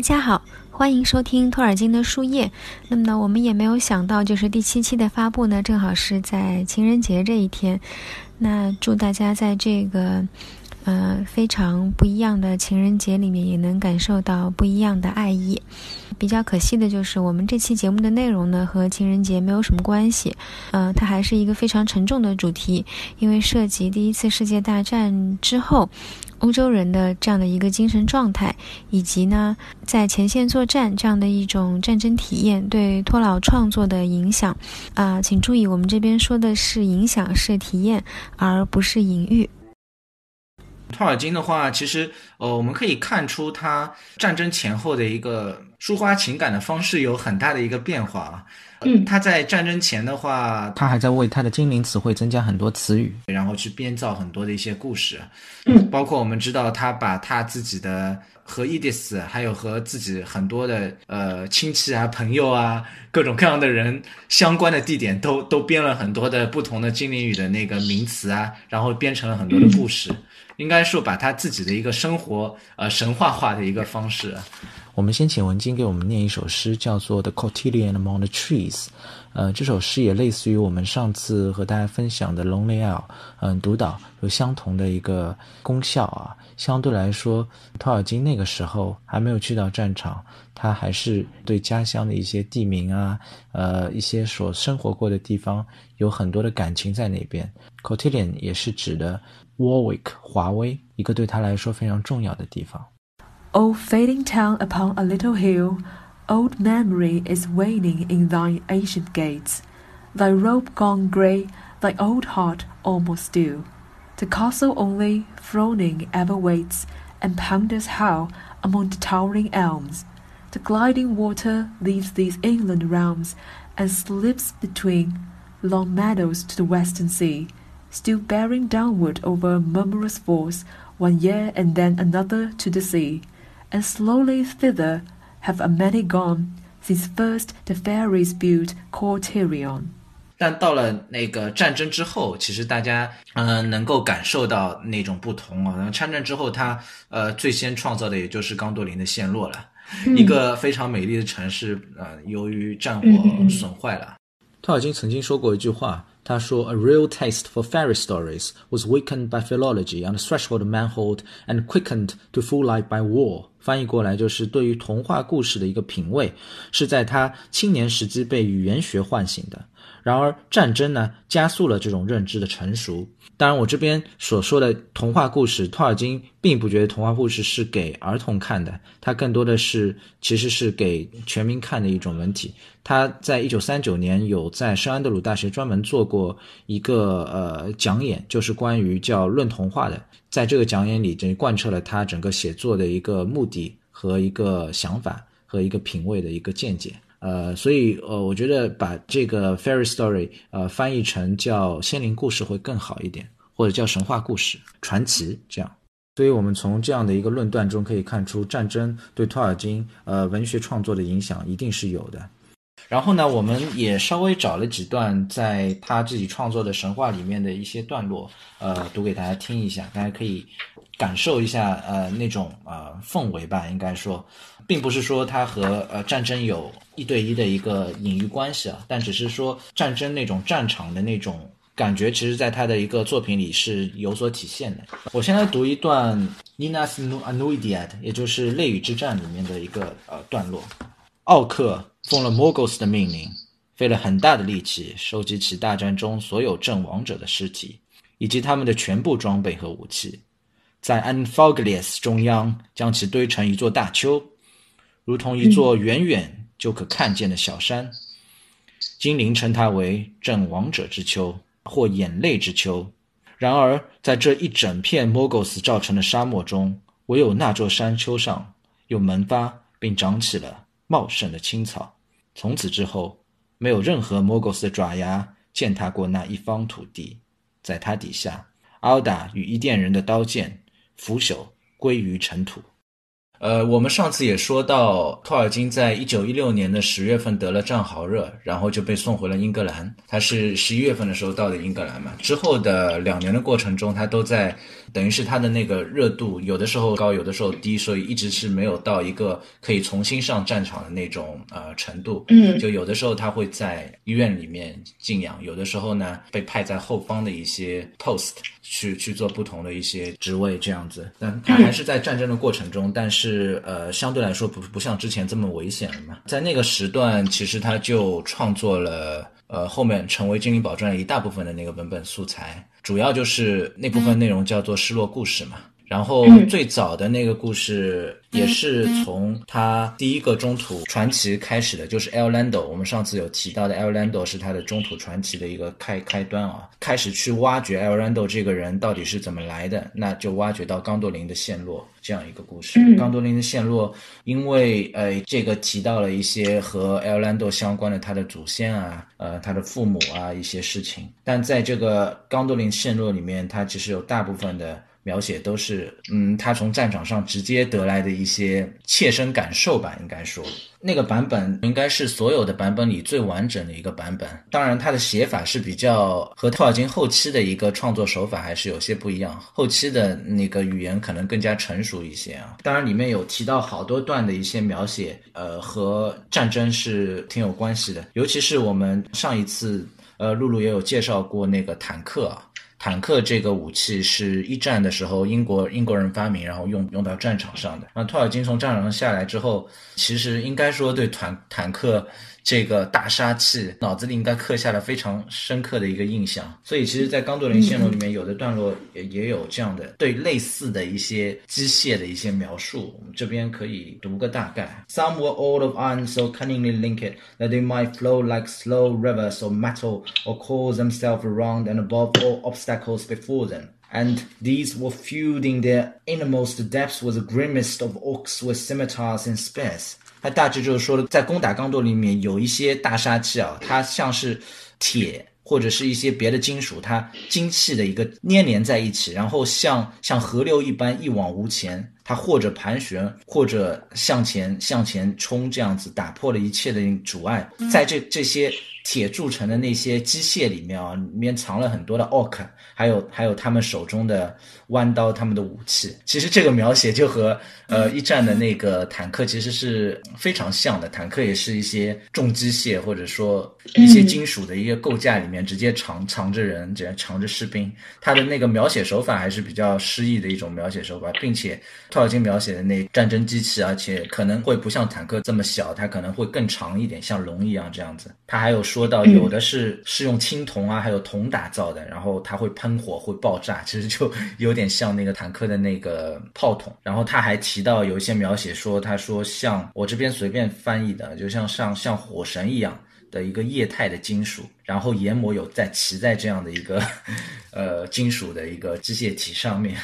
大家好，欢迎收听托尔金的树叶。那么呢，我们也没有想到，就是第七期的发布呢，正好是在情人节这一天。那祝大家在这个呃非常不一样的情人节里面，也能感受到不一样的爱意。比较可惜的就是，我们这期节目的内容呢，和情人节没有什么关系。呃，它还是一个非常沉重的主题，因为涉及第一次世界大战之后。欧洲人的这样的一个精神状态，以及呢，在前线作战这样的一种战争体验对托老创作的影响，啊，请注意，我们这边说的是影响是体验，而不是隐喻。托尔金的话，其实呃，我们可以看出他战争前后的一个抒发情感的方式有很大的一个变化啊。嗯，他在战争前的话，他还在为他的精灵词汇增加很多词语，然后去编造很多的一些故事。嗯，包括我们知道他把他自己的和伊迪丝，还有和自己很多的呃亲戚啊、朋友啊、各种各样的人相关的地点，都都编了很多的不同的精灵语的那个名词啊，然后编成了很多的故事。应该说把他自己的一个生活呃神话化的一个方式。我们先请文晶给我们念一首诗，叫做《The Cotillion Among the Trees》。呃，这首诗也类似于我们上次和大家分享的《Lonely L》，嗯，独岛有相同的一个功效啊。相对来说，托尔金那个时候还没有去到战场，他还是对家乡的一些地名啊，呃，一些所生活过的地方有很多的感情在那边。Cotillion 也是指的 Warwick 华威，一个对他来说非常重要的地方。O fading town upon a little hill, old memory is waning in thine ancient gates. Thy robe gone grey, thy old heart almost still. The castle only, frowning, ever waits, and ponders how, among the towering elms, the gliding water leaves these inland realms, and slips between long meadows to the western sea, still bearing downward over murmurous falls, one year and then another to the sea and slowly thither have a many gone, since first the fairies built Cotillion。但到了那个战争之后，其实大家嗯能够感受到那种不同啊。然后参战之后，他呃最先创造的也就是刚多林的陷落了，一个非常美丽的城市呃由于战火损坏了。托尔金曾经说过一句话。 他说：“A real taste for fairy stories was weakened by philology on the threshold of manhood and quickened to full life by war。”翻译过来就是，对于童话故事的一个品味，是在他青年时期被语言学唤醒的。然而，战争呢，加速了这种认知的成熟。当然，我这边所说的童话故事，托尔金并不觉得童话故事是给儿童看的，他更多的是其实是给全民看的一种文体。他在一九三九年有在圣安德鲁大学专门做过一个呃讲演，就是关于叫论童话的。在这个讲演里，就贯彻了他整个写作的一个目的和一个想法和一个品味的一个见解。呃，所以呃，我觉得把这个 fairy story 呃翻译成叫仙灵故事会更好一点，或者叫神话故事、传奇这样。所以我们从这样的一个论断中可以看出，战争对托尔金呃文学创作的影响一定是有的。然后呢，我们也稍微找了几段在他自己创作的神话里面的一些段落，呃，读给大家听一下，大家可以感受一下呃那种呃氛围吧，应该说。并不是说他和呃战争有一对一的一个隐喻关系啊，但只是说战争那种战场的那种感觉，其实在他的一个作品里是有所体现的。我先来读一段《Ninas Anuidiad》，也就是《泪雨之战》里面的一个呃段落。奥克奉了 Morgos 的命令，费了很大的力气，收集起大战中所有阵亡者的尸体，以及他们的全部装备和武器，在 Anfoglius 中央将其堆成一座大丘。如同一座远远就可看见的小山，精灵称它为“阵亡者之丘”或“眼泪之丘”。然而，在这一整片莫戈斯造成的沙漠中，唯有那座山丘上又萌发并长起了茂盛的青草。从此之后，没有任何莫戈斯的爪牙践踏过那一方土地。在它底下，奥达与伊甸人的刀剑腐朽归于尘土。呃，我们上次也说到，托尔金在一九一六年的十月份得了战壕热，然后就被送回了英格兰。他是十一月份的时候到的英格兰嘛，之后的两年的过程中，他都在。等于是他的那个热度，有的时候高，有的时候低，所以一直是没有到一个可以重新上战场的那种呃程度。嗯，就有的时候他会在医院里面静养，有的时候呢被派在后方的一些 post 去去做不同的一些职位这样子。但他还是在战争的过程中，但是呃相对来说不不像之前这么危险了嘛。在那个时段，其实他就创作了。呃，后面成为《精灵宝钻》一大部分的那个文本素材，主要就是那部分内容叫做失落故事嘛。然后最早的那个故事也是从他第一个中土传奇开始的，就是 El Lando。我们上次有提到的 El Lando 是他的中土传奇的一个开开端啊，开始去挖掘 El Lando 这个人到底是怎么来的，那就挖掘到刚多林的陷落这样一个故事。刚多林的陷落，因为呃这个提到了一些和 El Lando 相关的他的祖先啊，呃他的父母啊一些事情，但在这个刚多林陷落里面，它其实有大部分的。描写都是，嗯，他从战场上直接得来的一些切身感受吧，应该说，那个版本应该是所有的版本里最完整的一个版本。当然，他的写法是比较和托尔金后期的一个创作手法还是有些不一样，后期的那个语言可能更加成熟一些啊。当然，里面有提到好多段的一些描写，呃，和战争是挺有关系的，尤其是我们上一次，呃，露露也有介绍过那个坦克啊。坦克这个武器是一战的时候英国英国人发明，然后用用到战场上的。那托尔金从战场上下来之后，其实应该说对坦坦克。这个大杀器脑子里应该刻下了非常深刻的一个印象，所以其实，在《刚多林线路》里面，有的段落也也有这样的对类似的一些机械的一些描述。我们这边可以读个大概：Some were all of iron, so cunningly linked that they might flow like slow rivers of metal, or course themselves around and above all obstacles before them. And these were filled in their innermost depths with the grimmest of orcs with scimitars and spears. 它大致就是说，在攻打刚多里面有一些大杀器啊，它像是铁或者是一些别的金属，它精细的一个粘连在一起，然后像像河流一般一往无前，它或者盘旋，或者向前向前冲，这样子打破了一切的阻碍，在这这些。铁铸成的那些机械里面啊，里面藏了很多的 orc，还有还有他们手中的弯刀，他们的武器。其实这个描写就和呃一战的那个坦克其实是非常像的。坦克也是一些重机械或者说一些金属的一个构架里面直接藏藏着人，直接藏着士兵。他的那个描写手法还是比较诗意的一种描写手法，并且托尔金描写的那战争机器，而且可能会不像坦克这么小，它可能会更长一点，像龙一样这样子。他还有。说到有的是是用青铜啊，还有铜打造的，然后它会喷火，会爆炸，其实就 有点像那个坦克的那个炮筒。然后他还提到有一些描写说，他说像我这边随便翻译的，就像像像火神一样。的一个液态的金属，然后研磨有在骑在这样的一个 呃金属的一个机械体上面，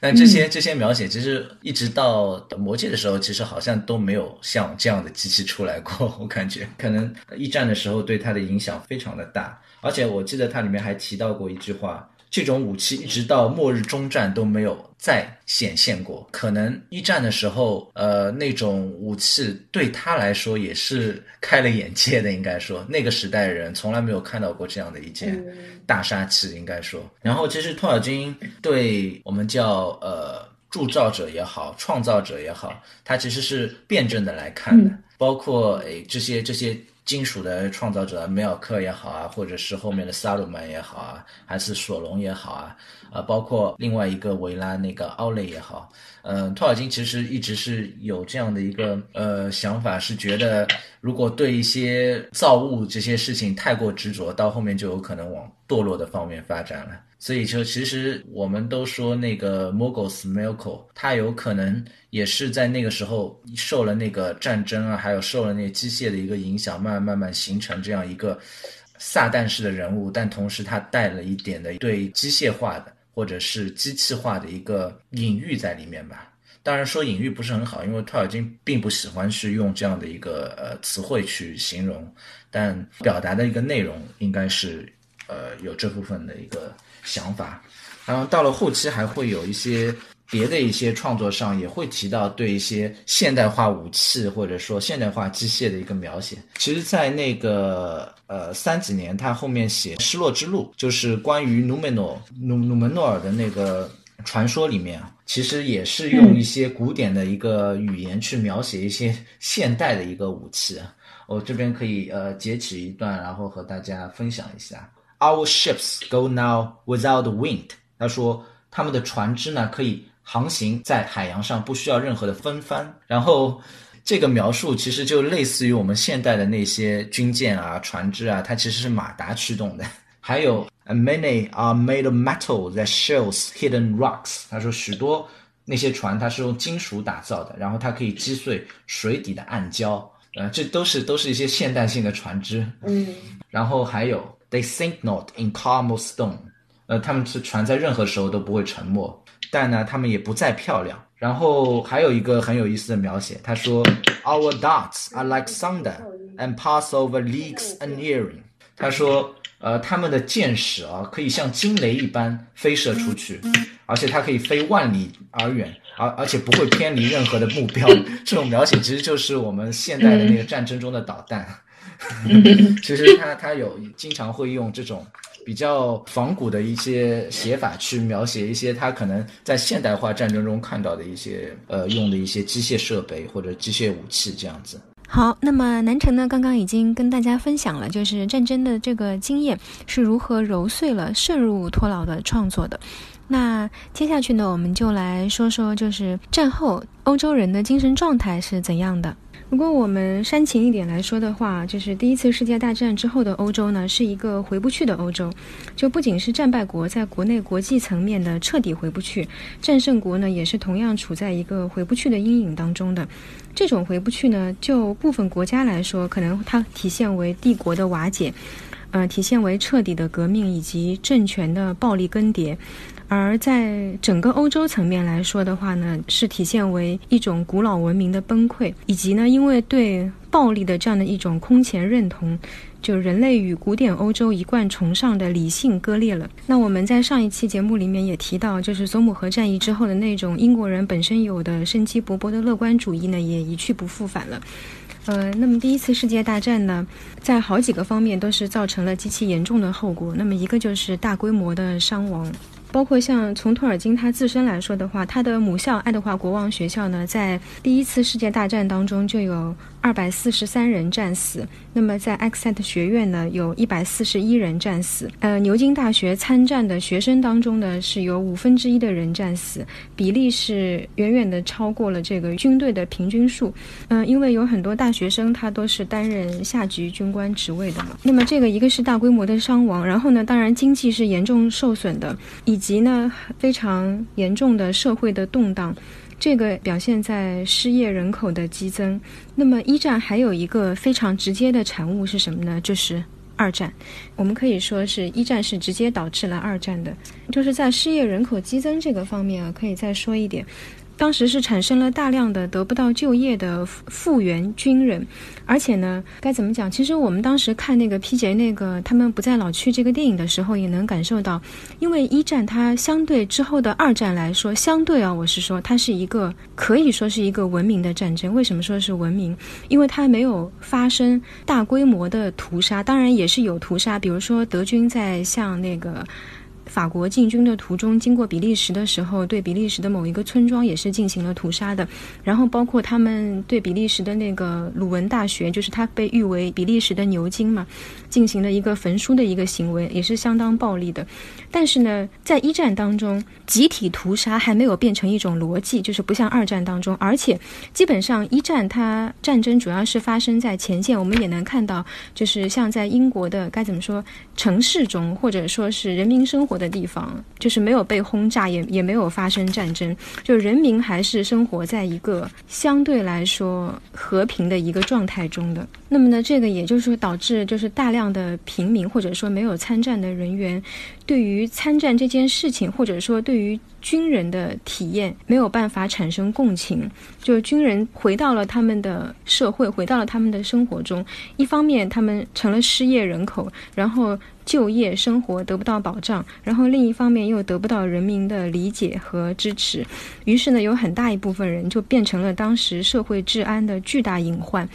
但这些这些描写其实一直到魔界的时候，其实好像都没有像这样的机器出来过。我感觉可能一战的时候对它的影响非常的大，而且我记得它里面还提到过一句话。这种武器一直到末日终战都没有再显现过。可能一战的时候，呃，那种武器对他来说也是开了眼界的。应该说，那个时代的人从来没有看到过这样的一件大杀器。应该说，然后其实托尔金对我们叫呃铸造者也好，创造者也好，他其实是辩证的来看的。包括诶这些这些。金属的创造者梅尔克也好啊，或者是后面的萨鲁曼也好啊，还是索隆也好啊，啊，包括另外一个维拉那个奥雷也好，嗯，托尔金其实一直是有这样的一个呃想法，是觉得如果对一些造物这些事情太过执着，到后面就有可能往堕落的方面发展了。所以就其实我们都说那个 Mogos m i l k o 他有可能也是在那个时候受了那个战争啊，还有受了那个机械的一个影响，慢慢慢慢形成这样一个撒旦式的人物，但同时他带了一点的对机械化的或者是机器化的一个隐喻在里面吧。当然说隐喻不是很好，因为托尔金并不喜欢去用这样的一个呃词汇去形容，但表达的一个内容应该是呃有这部分的一个。想法，然后到了后期还会有一些别的一些创作上也会提到对一些现代化武器或者说现代化机械的一个描写。其实，在那个呃三几年，他后面写《失落之路》，就是关于努门诺努努门诺尔的那个传说里面，其实也是用一些古典的一个语言去描写一些现代的一个武器。我这边可以呃截取一段，然后和大家分享一下。Our ships go now without wind。他说他们的船只呢可以。航行在海洋上不需要任何的风帆，然后这个描述其实就类似于我们现代的那些军舰啊、船只啊，它其实是马达驱动的。还有，many are made of metal that shells hidden rocks。他说许多那些船它是用金属打造的，然后它可以击碎水底的暗礁。呃，这都是都是一些现代性的船只。嗯。然后还有，they sink not in calm or stone，。呃，他们是船在任何时候都不会沉没。但呢，他们也不再漂亮。然后还有一个很有意思的描写，他说：“Our darts are like thunder and pass over leagues and earring。”他说：“呃，他们的箭矢啊，可以像惊雷一般飞射出去，而且它可以飞万里而远，而而且不会偏离任何的目标。”这种描写其实就是我们现代的那个战争中的导弹。其实他他有经常会用这种。比较仿古的一些写法，去描写一些他可能在现代化战争中看到的一些呃用的一些机械设备或者机械武器这样子。好，那么南城呢，刚刚已经跟大家分享了，就是战争的这个经验是如何揉碎了渗入托老的创作的。那接下去呢，我们就来说说，就是战后欧洲人的精神状态是怎样的。如果我们煽情一点来说的话，就是第一次世界大战之后的欧洲呢，是一个回不去的欧洲。就不仅是战败国在国内国际层面的彻底回不去，战胜国呢也是同样处在一个回不去的阴影当中的。这种回不去呢，就部分国家来说，可能它体现为帝国的瓦解，呃，体现为彻底的革命以及政权的暴力更迭。而在整个欧洲层面来说的话呢，是体现为一种古老文明的崩溃，以及呢，因为对暴力的这样的一种空前认同，就人类与古典欧洲一贯崇尚的理性割裂了。那我们在上一期节目里面也提到，就是索姆河战役之后的那种英国人本身有的生机勃勃的乐观主义呢，也一去不复返了。呃，那么第一次世界大战呢，在好几个方面都是造成了极其严重的后果。那么一个就是大规模的伤亡。包括像从托尔金他自身来说的话，他的母校爱德华国王学校呢，在第一次世界大战当中就有二百四十三人战死。那么在埃克塞特学院呢，有一百四十一人战死。呃，牛津大学参战的学生当中呢，是有五分之一的人战死，比例是远远的超过了这个军队的平均数。嗯，因为有很多大学生他都是担任下级军官职位的嘛。那么这个一个是大规模的伤亡，然后呢，当然经济是严重受损的，以及呢，非常严重的社会的动荡，这个表现在失业人口的激增。那么一战还有一个非常直接的产物是什么呢？就是二战。我们可以说是一战是直接导致了二战的，就是在失业人口激增这个方面啊，可以再说一点。当时是产生了大量的得不到就业的复员军人，而且呢，该怎么讲？其实我们当时看那个 PJ 那个他们不再老去这个电影的时候，也能感受到，因为一战它相对之后的二战来说，相对啊，我是说它是一个可以说是一个文明的战争。为什么说是文明？因为它没有发生大规模的屠杀，当然也是有屠杀，比如说德军在向那个。法国进军的途中，经过比利时的时候，对比利时的某一个村庄也是进行了屠杀的。然后包括他们对比利时的那个鲁文大学，就是它被誉为比利时的牛津嘛，进行了一个焚书的一个行为，也是相当暴力的。但是呢，在一战当中，集体屠杀还没有变成一种逻辑，就是不像二战当中，而且基本上一战它战争主要是发生在前线，我们也能看到，就是像在英国的该怎么说城市中，或者说是人民生活的地方，就是没有被轰炸，也也没有发生战争，就人民还是生活在一个相对来说和平的一个状态中的。那么呢，这个也就是说导致就是大量的平民或者说没有参战的人员。对于参战这件事情，或者说对于军人的体验，没有办法产生共情。就是军人回到了他们的社会，回到了他们的生活中。一方面，他们成了失业人口，然后就业生活得不到保障，然后另一方面又得不到人民的理解和支持，于是呢，有很大一部分人就变成了当时社会治安的巨大隐患。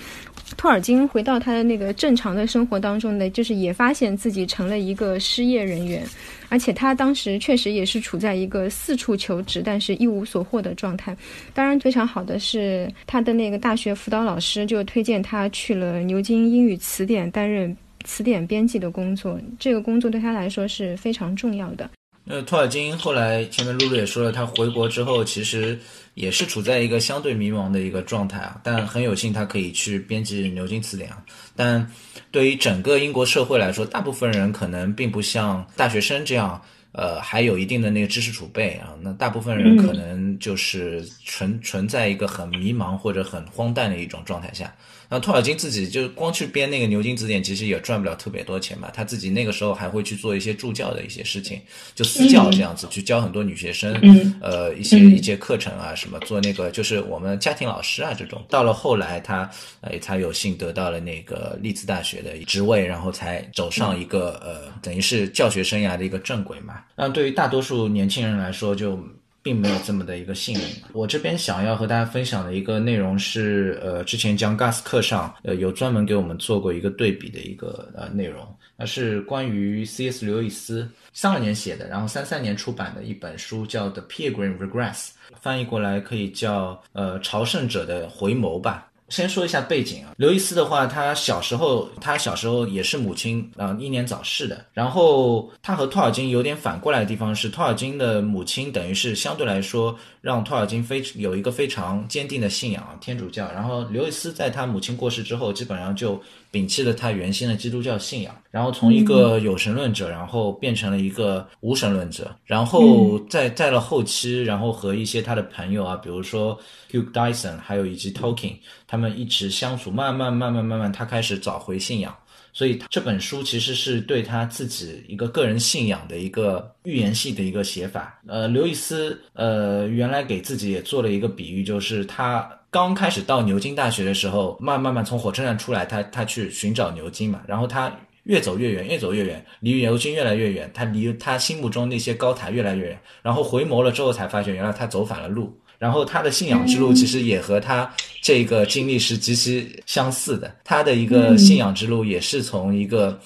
托尔金回到他的那个正常的生活当中呢，就是也发现自己成了一个失业人员，而且他当时确实也是处在一个四处求职但是一无所获的状态。当然，非常好的是他的那个大学辅导老师就推荐他去了牛津英语词典担任词典编辑的工作，这个工作对他来说是非常重要的。那，托尔金后来前面露露也说了，他回国之后其实也是处在一个相对迷茫的一个状态啊，但很有幸他可以去编辑牛津词典啊。但对于整个英国社会来说，大部分人可能并不像大学生这样，呃，还有一定的那个知识储备啊。那大部分人可能就是存存在一个很迷茫或者很荒诞的一种状态下。那托尔金自己就光去编那个牛津词典，其实也赚不了特别多钱嘛。他自己那个时候还会去做一些助教的一些事情，就私教这样子去教很多女学生，呃，一些一些课程啊，什么做那个就是我们家庭老师啊这种。到了后来，他呃才有幸得到了那个利兹大学的职位，然后才走上一个呃等于是教学生涯的一个正轨嘛。那对于大多数年轻人来说，就。并没有这么的一个幸运。我这边想要和大家分享的一个内容是，呃，之前将 Gas 课上，呃，有专门给我们做过一个对比的一个呃内容，那是关于 C.S. 刘易斯三二年写的，然后三三年出版的一本书，叫《The Pilgrim Regress》，翻译过来可以叫呃朝圣者的回眸吧。先说一下背景啊，刘易斯的话，他小时候，他小时候也是母亲啊英年早逝的。然后他和托尔金有点反过来的地方是，托尔金的母亲等于是相对来说让托尔金非有一个非常坚定的信仰天主教。然后刘易斯在他母亲过世之后，基本上就。摒弃了他原先的基督教信仰，然后从一个有神论者，然后变成了一个无神论者，然后在在了后期，然后和一些他的朋友啊，比如说 Hugh Dyson，还有以及 Tolkien，他们一直相处，慢慢慢慢慢慢，他开始找回信仰。所以这本书其实是对他自己一个个人信仰的一个预言系的一个写法。呃，刘易斯呃原来给自己也做了一个比喻，就是他。刚开始到牛津大学的时候，慢慢慢从火车站出来，他他去寻找牛津嘛，然后他越走越远，越走越远，离牛津越来越远，他离他心目中那些高台越来越远，然后回眸了之后才发现，原来他走反了路。然后他的信仰之路其实也和他这个经历是极其相似的，他的一个信仰之路也是从一个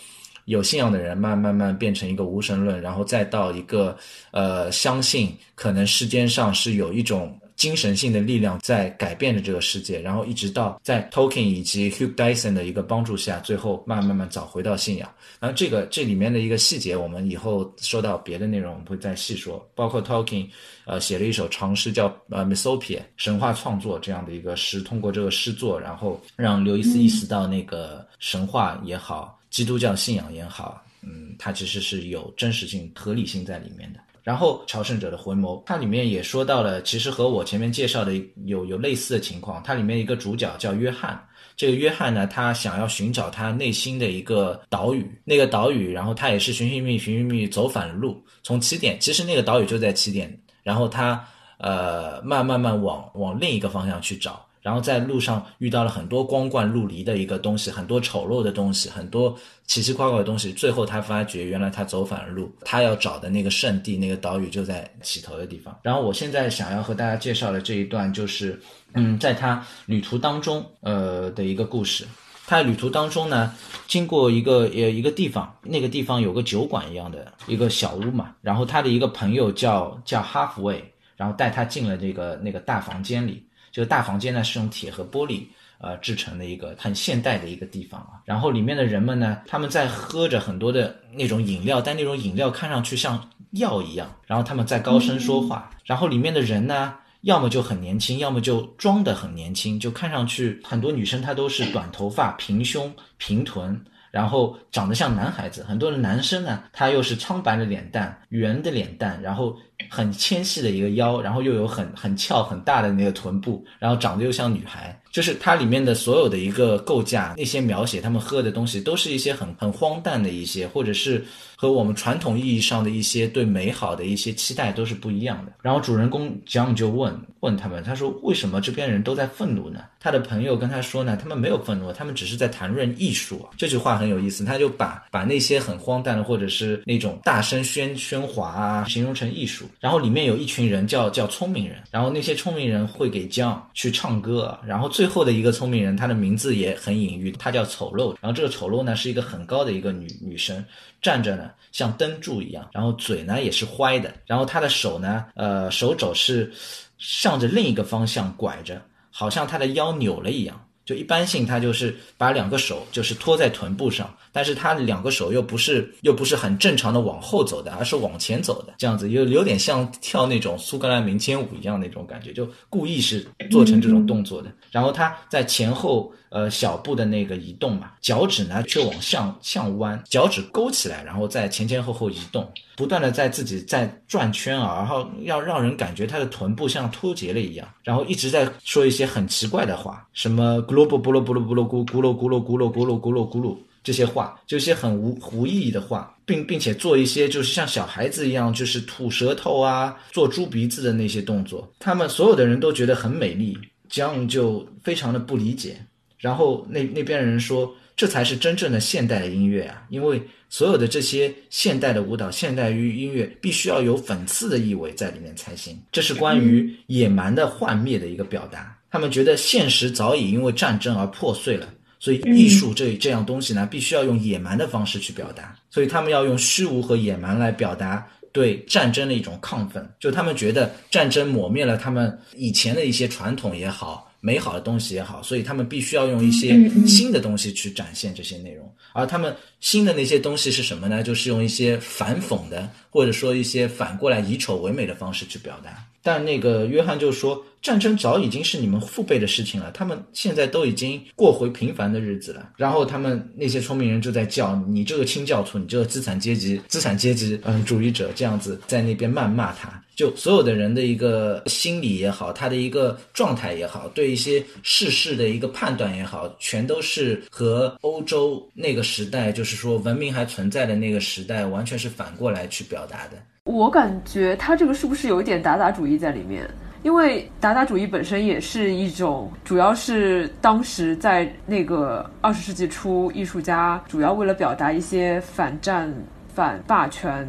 有信仰的人慢慢慢变成一个无神论，然后再到一个呃相信可能世间上是有一种。精神性的力量在改变着这个世界，然后一直到在 Tolkien 以及 Hugh Dyson 的一个帮助下，最后慢慢慢找回到信仰。然后这个这里面的一个细节，我们以后说到别的内容，我们会再细说。包括 Tolkien，呃，写了一首长诗叫呃 Mythopia 神话创作这样的一个诗，通过这个诗作，然后让刘易斯意识到那个神话也好，基督教信仰也好，嗯，它其实是有真实性、合理性在里面的。然后朝圣者的回眸，它里面也说到了，其实和我前面介绍的有有类似的情况。它里面一个主角叫约翰，这个约翰呢，他想要寻找他内心的一个岛屿，那个岛屿，然后他也是寻寻觅寻寻觅走反了路，从起点，其实那个岛屿就在起点，然后他呃慢慢慢往往另一个方向去找。然后在路上遇到了很多光怪陆离的一个东西，很多丑陋的东西，很多奇奇怪怪的东西。最后他发觉，原来他走反了路，他要找的那个圣地、那个岛屿就在起头的地方。然后我现在想要和大家介绍的这一段，就是嗯，在他旅途当中呃的一个故事。他旅途当中呢，经过一个呃一个地方，那个地方有个酒馆一样的一个小屋嘛。然后他的一个朋友叫叫哈弗威，然后带他进了这个那个大房间里。这个大房间呢是用铁和玻璃呃制成的一个很现代的一个地方啊，然后里面的人们呢，他们在喝着很多的那种饮料，但那种饮料看上去像药一样，然后他们在高声说话，然后里面的人呢，要么就很年轻，要么就装得很年轻，就看上去很多女生她都是短头发、平胸、平臀。然后长得像男孩子，很多的男生呢，他又是苍白的脸蛋、圆的脸蛋，然后很纤细的一个腰，然后又有很很翘很大的那个臀部，然后长得又像女孩。就是它里面的所有的一个构架，那些描写他们喝的东西，都是一些很很荒诞的一些，或者是和我们传统意义上的一些对美好的一些期待都是不一样的。然后主人公蒋就问问他们，他说为什么这边人都在愤怒呢？他的朋友跟他说呢，他们没有愤怒，他们只是在谈论艺术。这句话很有意思，他就把把那些很荒诞的或者是那种大声喧喧哗啊，形容成艺术。然后里面有一群人叫叫聪明人，然后那些聪明人会给姜去唱歌，然后最最后的一个聪明人，他的名字也很隐喻，他叫丑陋。然后这个丑陋呢是一个很高的一个女女生，站着呢像灯柱一样，然后嘴呢也是歪的，然后她的手呢，呃，手肘是向着另一个方向拐着，好像她的腰扭了一样。就一般性，他就是把两个手就是托在臀部上，但是他两个手又不是又不是很正常的往后走的，而是往前走的，这样子有有点像跳那种苏格兰民间舞一样那种感觉，就故意是做成这种动作的。然后他在前后呃小步的那个移动嘛，脚趾呢却往向向弯，脚趾勾起来，然后在前前后后移动，不断的在自己在转圈啊，然后要让人感觉他的臀部像脱节了一样，然后一直在说一些很奇怪的话，什么咕噜布咕噜咕噜咕噜咕咕噜咕噜咕噜咕噜咕噜咕噜这些话，就一些很无无意义的话，并并且做一些就是像小孩子一样，就是吐舌头啊，做猪鼻子的那些动作，他们所有的人都觉得很美丽，这样就非常的不理解。然后那那边人说，这才是真正的现代的音乐啊，因为所有的这些现代的舞蹈、现代于音乐必须要有讽刺的意味在里面才行。这是关于野蛮的幻灭的一个表达。他们觉得现实早已因为战争而破碎了，所以艺术这这样东西呢，必须要用野蛮的方式去表达。所以他们要用虚无和野蛮来表达对战争的一种亢奋。就他们觉得战争抹灭了他们以前的一些传统也好。美好的东西也好，所以他们必须要用一些新的东西去展现这些内容，而他们新的那些东西是什么呢？就是用一些反讽的，或者说一些反过来以丑为美的方式去表达。但那个约翰就说，战争早已经是你们父辈的事情了，他们现在都已经过回平凡的日子了。然后他们那些聪明人就在叫你这个清教徒，你这个资产阶级资产阶级嗯主义者，这样子在那边谩骂他。就所有的人的一个心理也好，他的一个状态也好，对一些世事的一个判断也好，全都是和欧洲那个时代，就是说文明还存在的那个时代，完全是反过来去表达的。我感觉他这个是不是有一点达达主义在里面？因为达达主义本身也是一种，主要是当时在那个二十世纪初，艺术家主要为了表达一些反战、反霸权、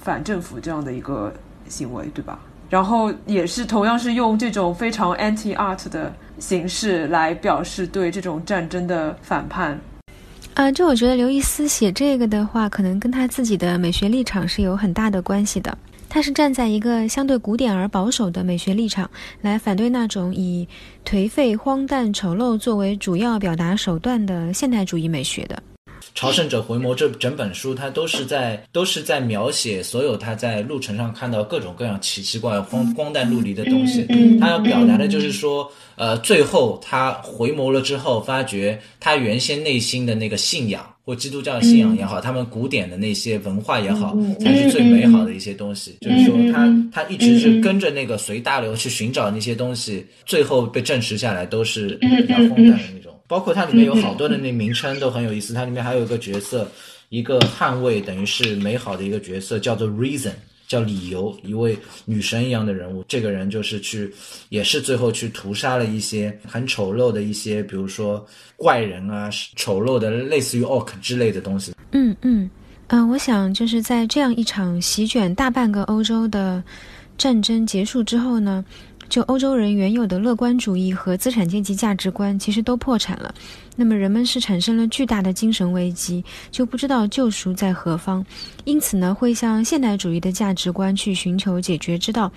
反政府这样的一个。行为对吧？然后也是同样是用这种非常 anti art 的形式来表示对这种战争的反叛。啊，就我觉得刘易斯写这个的话，可能跟他自己的美学立场是有很大的关系的。他是站在一个相对古典而保守的美学立场，来反对那种以颓废、荒诞、丑陋作为主要表达手段的现代主义美学的。《朝圣者回眸》这整本书，它都是在都是在描写所有他在路程上看到各种各样奇奇怪、荒荒诞陆离的东西。他要表达的就是说，呃，最后他回眸了之后，发觉他原先内心的那个信仰，或基督教的信仰也好，他们古典的那些文化也好，才是最美好的一些东西。就是说，他他一直是跟着那个随大流去寻找那些东西，最后被证实下来都是比较荒诞的那种。包括它里面有好多的那名称都很有意思，它里面还有一个角色，一个捍卫等于是美好的一个角色，叫做 Reason，叫理由，一位女神一样的人物。这个人就是去，也是最后去屠杀了一些很丑陋的一些，比如说怪人啊，丑陋的类似于 Orc 之类的东西。嗯嗯嗯，我想就是在这样一场席卷大半个欧洲的战争结束之后呢。就欧洲人原有的乐观主义和资产阶级价值观，其实都破产了。那么人们是产生了巨大的精神危机，就不知道救赎在何方，因此呢，会向现代主义的价值观去寻求解决之道。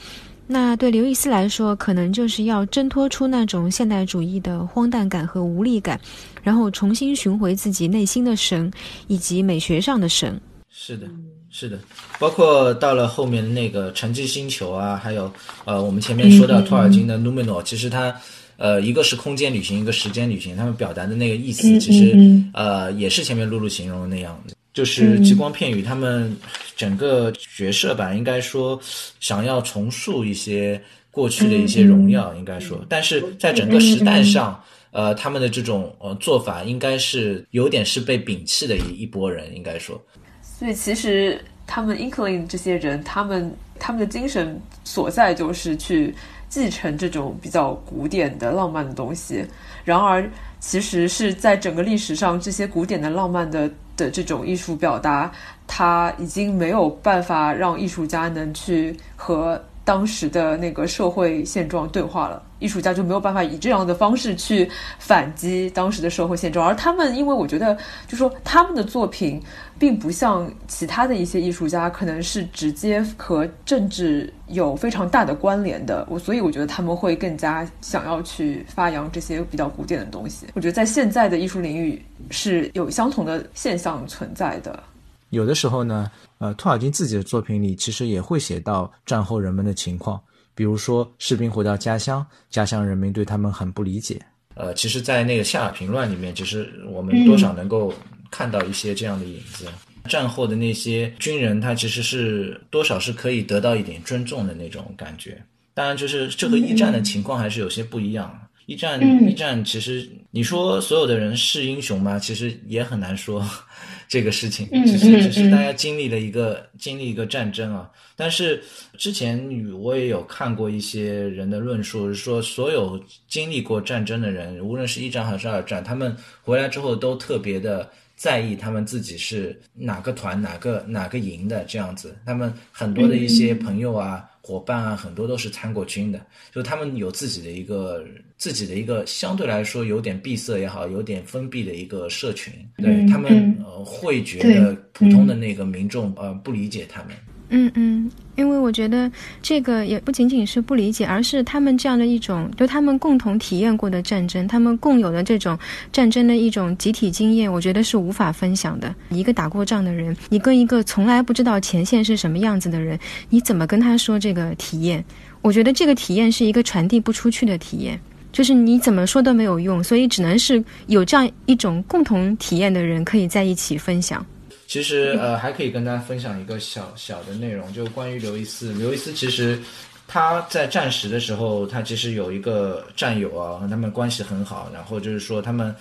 那对刘易斯来说，可能就是要挣脱出那种现代主义的荒诞感和无力感，然后重新寻回自己内心的神，以及美学上的神。是的。是的，包括到了后面那个沉寂星球啊，还有呃，我们前面说到托尔金的 Numenor，其实它呃，一个是空间旅行，一个时间旅行，他们表达的那个意思，其实呃，也是前面露露形容的那样，就是极光片语，他们整个角色吧，应该说想要重塑一些过去的一些荣耀，应该说，但是在整个时代上。呃，他们的这种呃做法，应该是有点是被摒弃的一一波人，应该说。所以其实他们 Inkling 这些人，他们他们的精神所在就是去继承这种比较古典的浪漫的东西。然而，其实是在整个历史上，这些古典的浪漫的的这种艺术表达，它已经没有办法让艺术家能去和。当时的那个社会现状对话了，艺术家就没有办法以这样的方式去反击当时的社会现状，而他们，因为我觉得，就说他们的作品并不像其他的一些艺术家，可能是直接和政治有非常大的关联的，我所以我觉得他们会更加想要去发扬这些比较古典的东西。我觉得在现在的艺术领域是有相同的现象存在的。有的时候呢，呃，托尔金自己的作品里其实也会写到战后人们的情况，比如说士兵回到家乡，家乡人民对他们很不理解。呃，其实，在那个夏尔平乱里面，其实我们多少能够看到一些这样的影子。战后的那些军人，他其实是多少是可以得到一点尊重的那种感觉。当然，就是这和一战的情况还是有些不一样。一战，一战，其实你说所有的人是英雄吗？其实也很难说。这个事情只是只是大家经历了一个经历一个战争啊，但是之前我也有看过一些人的论述，是说所有经历过战争的人，无论是一战还是二战，他们回来之后都特别的在意他们自己是哪个团哪个哪个营的这样子，他们很多的一些朋友啊。伙伴啊，很多都是参过军的，就他们有自己的一个自己的一个相对来说有点闭塞也好，有点封闭的一个社群，对他们呃会觉得普通的那个民众呃不理解他们。嗯嗯，因为我觉得这个也不仅仅是不理解，而是他们这样的一种，就他们共同体验过的战争，他们共有的这种战争的一种集体经验，我觉得是无法分享的。一个打过仗的人，你跟一个从来不知道前线是什么样子的人，你怎么跟他说这个体验？我觉得这个体验是一个传递不出去的体验，就是你怎么说都没有用，所以只能是有这样一种共同体验的人可以在一起分享。其实呃，还可以跟大家分享一个小小的内容，就关于刘易斯。刘易斯其实他在战时的时候，他其实有一个战友啊，和他们关系很好。然后就是说，他们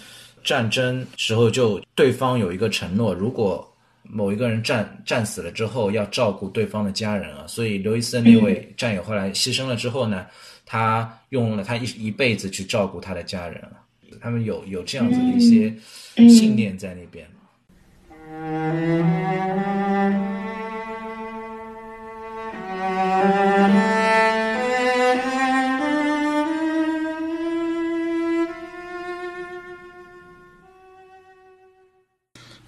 战争时候就对方有一个承诺，如果某一个人战战死了之后，要照顾对方的家人啊。所以刘易斯的那位战友后来牺牲了之后呢，他用了他一一辈子去照顾他的家人啊。他们有有这样子的一些信念在那边。嗯，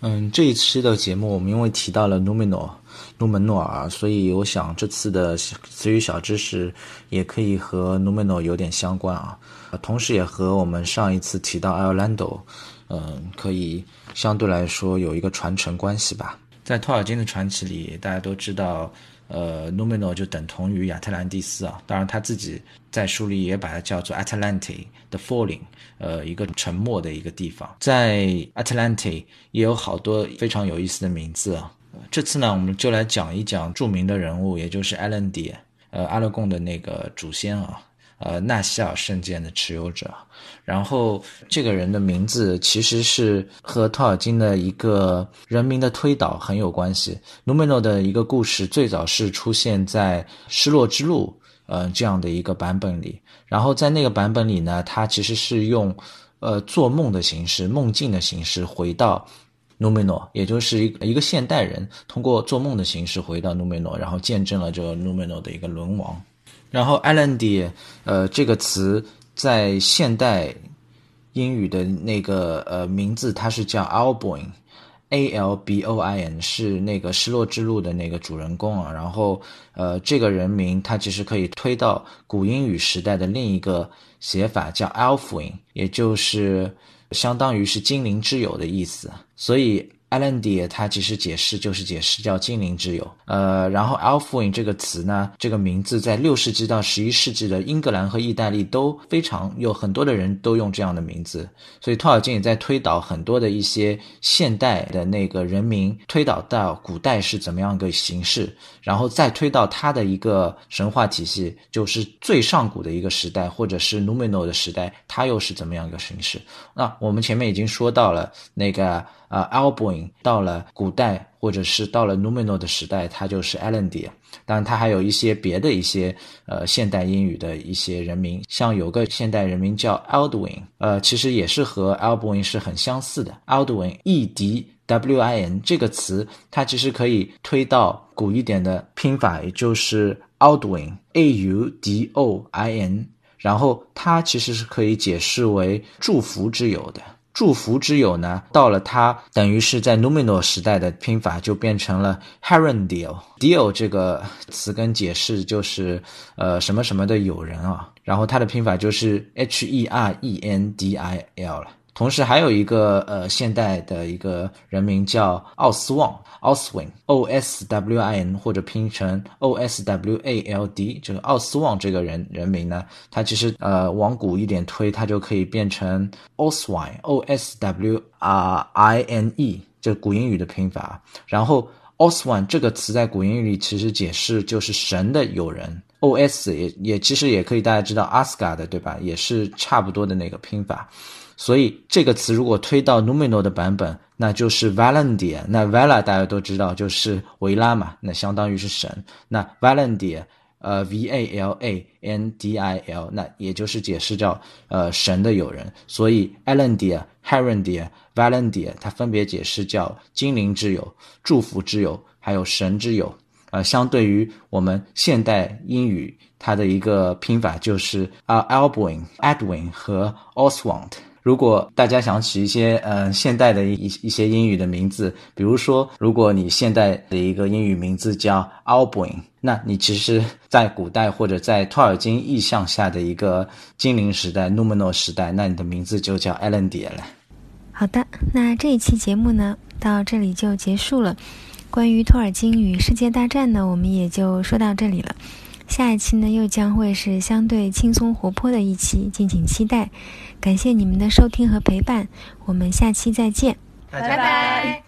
嗯这一期的节目我们因为提到了努门诺，努门诺尔，所以我想这次的词语小知识也可以和努门诺有点相关啊，同时也和我们上一次提到 Iolando，嗯，可以。相对来说有一个传承关系吧。在托尔金的传奇里，大家都知道，呃，Numeno 就等同于亚特兰蒂斯啊。当然，他自己在书里也把它叫做 Atlante，The Falling，呃，一个沉默的一个地方。在 Atlante 也有好多非常有意思的名字啊。这次呢，我们就来讲一讲著名的人物，也就是 Alan 呃，阿勒贡的那个祖先啊。呃，纳西尔圣剑的持有者，然后这个人的名字其实是和托尔金的一个人名的推导很有关系。努梅诺的一个故事最早是出现在《失落之路》呃这样的一个版本里，然后在那个版本里呢，他其实是用呃做梦的形式、梦境的形式回到努梅诺，也就是一一个现代人通过做梦的形式回到努梅诺，然后见证了这个努梅诺的一个沦亡。然后 a l a n d 呃，这个词在现代英语的那个呃名字，它是叫 Alboin，A L B O I N，是那个失落之路的那个主人公啊。然后呃，这个人名它其实可以推到古英语时代的另一个写法，叫 Alfwin，也就是相当于是精灵之友的意思。所以 a l a n d i 它其实解释就是解释叫精灵之友。呃，然后 Alfwin 这个词呢，这个名字在六世纪到十一世纪的英格兰和意大利都非常有很多的人都用这样的名字，所以托尔金也在推导很多的一些现代的那个人名，推导到古代是怎么样一个形式，然后再推到他的一个神话体系，就是最上古的一个时代，或者是 Numenor 的时代，它又是怎么样一个形式？那我们前面已经说到了那个。啊 a l b o i n 到了古代，或者是到了 Numenor 的时代，它就是 a l a n d i a 当然，它还有一些别的一些呃现代英语的一些人名，像有个现代人名叫 Aldwin，呃，其实也是和 a l b o i n 是很相似的。Aldwin，E D W I N 这个词，它其实可以推到古一点的拼法，也就是 Aldwin，A U D O I N，然后它其实是可以解释为祝福之友的。祝福之友呢，到了他等于是在 Numenor 时代的拼法就变成了 Herendil。Deal 这个词根解释就是呃什么什么的友人啊，然后它的拼法就是 H E R E N D I L 了。同时还有一个呃现代的一个人名叫奥斯旺 （Oswin），O S W I N 或者拼成 O S W A L D，这个奥斯旺这个人人名呢，他其实呃往古一点推，它就可以变成 Oswine，O S W R I N E，这古英语的拼法。然后 Oswine 这个词在古英语里其实解释就是神的友人，O S 也也其实也可以大家知道 Asgard 对吧？也是差不多的那个拼法。所以这个词如果推到 Numenor 的版本，那就是 Valendia。那 Vala 大家都知道就是维拉嘛，那相当于是神。那 Valendia，呃，V A L A N D I L，那也就是解释叫呃神的友人。所以 Alandia、Herendia、Valendia，它分别解释叫精灵之友、祝福之友，还有神之友。呃，相对于我们现代英语，它的一个拼法就是啊 Alboin、Edwin 和 Oswald。如果大家想起一些呃现代的一一些英语的名字，比如说，如果你现代的一个英语名字叫 Alboin，那你其实，在古代或者在托尔金意象下的一个精灵时代 Numenor 时代，那你的名字就叫 a l a n d i 了。好的，那这一期节目呢，到这里就结束了。关于托尔金与世界大战呢，我们也就说到这里了。下一期呢，又将会是相对轻松活泼的一期，敬请期待。感谢你们的收听和陪伴，我们下期再见，拜拜。